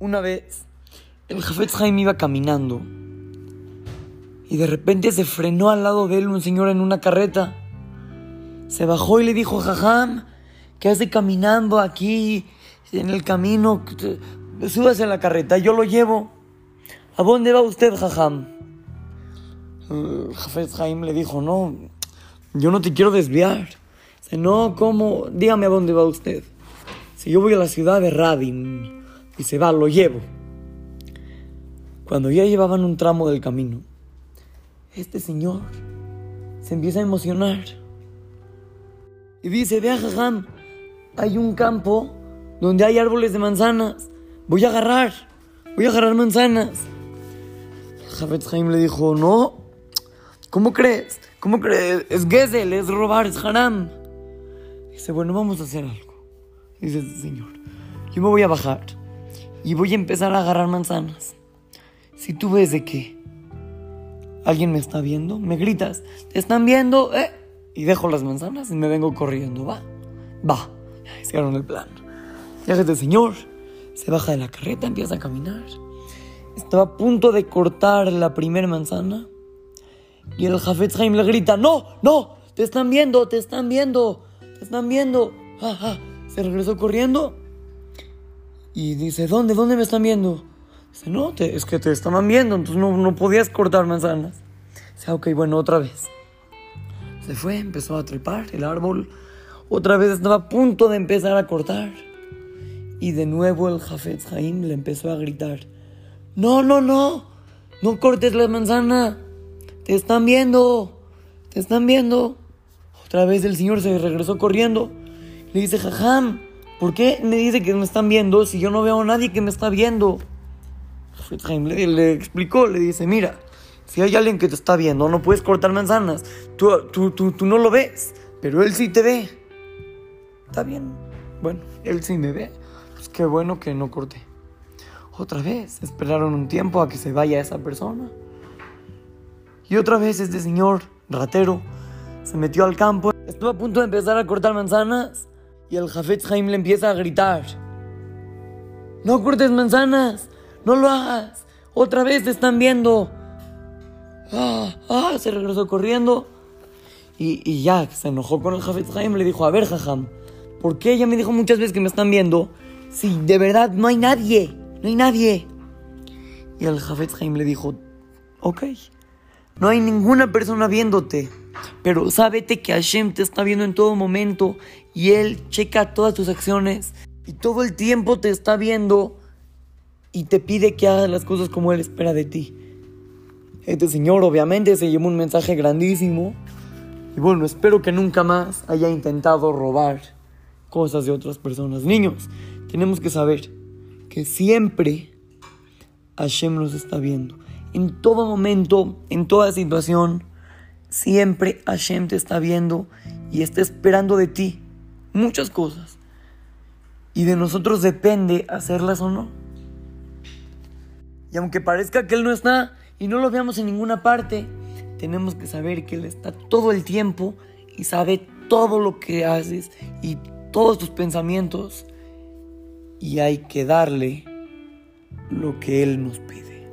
Una vez, el Jafetz Haim iba caminando y de repente se frenó al lado de él un señor en una carreta. Se bajó y le dijo, Jajam, ¿qué hace caminando aquí en el camino? Súbase a la carreta, yo lo llevo. ¿A dónde va usted, Jajam? El Jafetz le dijo, no, yo no te quiero desviar. Dice, no, ¿cómo? Dígame a dónde va usted. Si yo voy a la ciudad de Radin y se va, lo llevo. Cuando ya llevaban un tramo del camino, este señor se empieza a emocionar. Y dice, vea, jajam, hay un campo donde hay árboles de manzanas. Voy a agarrar, voy a agarrar manzanas. Jafet Haim le dijo, no, ¿cómo crees? ¿Cómo crees? Es Gesel, es robar, es haram. Dice, bueno, vamos a hacer algo. Dice este señor, yo me voy a bajar y voy a empezar a agarrar manzanas. Si tú ves de que alguien me está viendo, me gritas, te están viendo, ¿eh? Y dejo las manzanas y me vengo corriendo, va, va. Ya hicieron el plan. Ya este señor se baja de la carreta, empieza a caminar. Estaba a punto de cortar la primera manzana y el Jafet Haim le grita, no, no, te están viendo, te están viendo, te están viendo. Se regresó corriendo y dice, ¿dónde? ¿Dónde me están viendo? Dice, no, es que te estaban viendo, entonces no, no podías cortar manzanas. Dice, ok, bueno, otra vez. Se fue, empezó a trepar el árbol. Otra vez estaba a punto de empezar a cortar. Y de nuevo el Jafet Jaim le empezó a gritar, no, no, no, no cortes la manzana. Te están viendo, te están viendo. Otra vez el señor se regresó corriendo. Le dice, Jajam, ¿Por qué me dice que me están viendo si yo no veo a nadie que me está viendo? Le, le explicó, le dice, mira, si hay alguien que te está viendo, no puedes cortar manzanas. Tú, tú, tú, tú no lo ves, pero él sí te ve. Está bien. Bueno, él sí me ve. Pues qué bueno que no corté. Otra vez, esperaron un tiempo a que se vaya esa persona. Y otra vez este señor ratero se metió al campo. Estuvo a punto de empezar a cortar manzanas y el Jafet Haim le empieza a gritar: No cortes manzanas, no lo hagas, otra vez te están viendo. Ah, ah, se regresó corriendo. Y, ya se enojó con el Jafet Haim, le dijo: A ver, Jajam, ¿por qué ella me dijo muchas veces que me están viendo? Si de verdad no hay nadie, no hay nadie. Y el Jafet Haim le dijo: Ok, no hay ninguna persona viéndote. Pero sábete que Hashem te está viendo en todo momento y Él checa todas tus acciones y todo el tiempo te está viendo y te pide que hagas las cosas como Él espera de ti. Este señor obviamente se llevó un mensaje grandísimo y bueno, espero que nunca más haya intentado robar cosas de otras personas. Niños, tenemos que saber que siempre Hashem nos está viendo. En todo momento, en toda situación, Siempre Hashem te está viendo y está esperando de ti muchas cosas. Y de nosotros depende hacerlas o no. Y aunque parezca que Él no está y no lo veamos en ninguna parte, tenemos que saber que Él está todo el tiempo y sabe todo lo que haces y todos tus pensamientos. Y hay que darle lo que Él nos pide.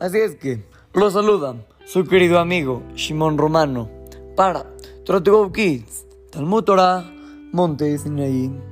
Así es que, lo saludan su querido amigo Shimon Romano para Trotego Kids, Talmud Torah, Monte Sinaí.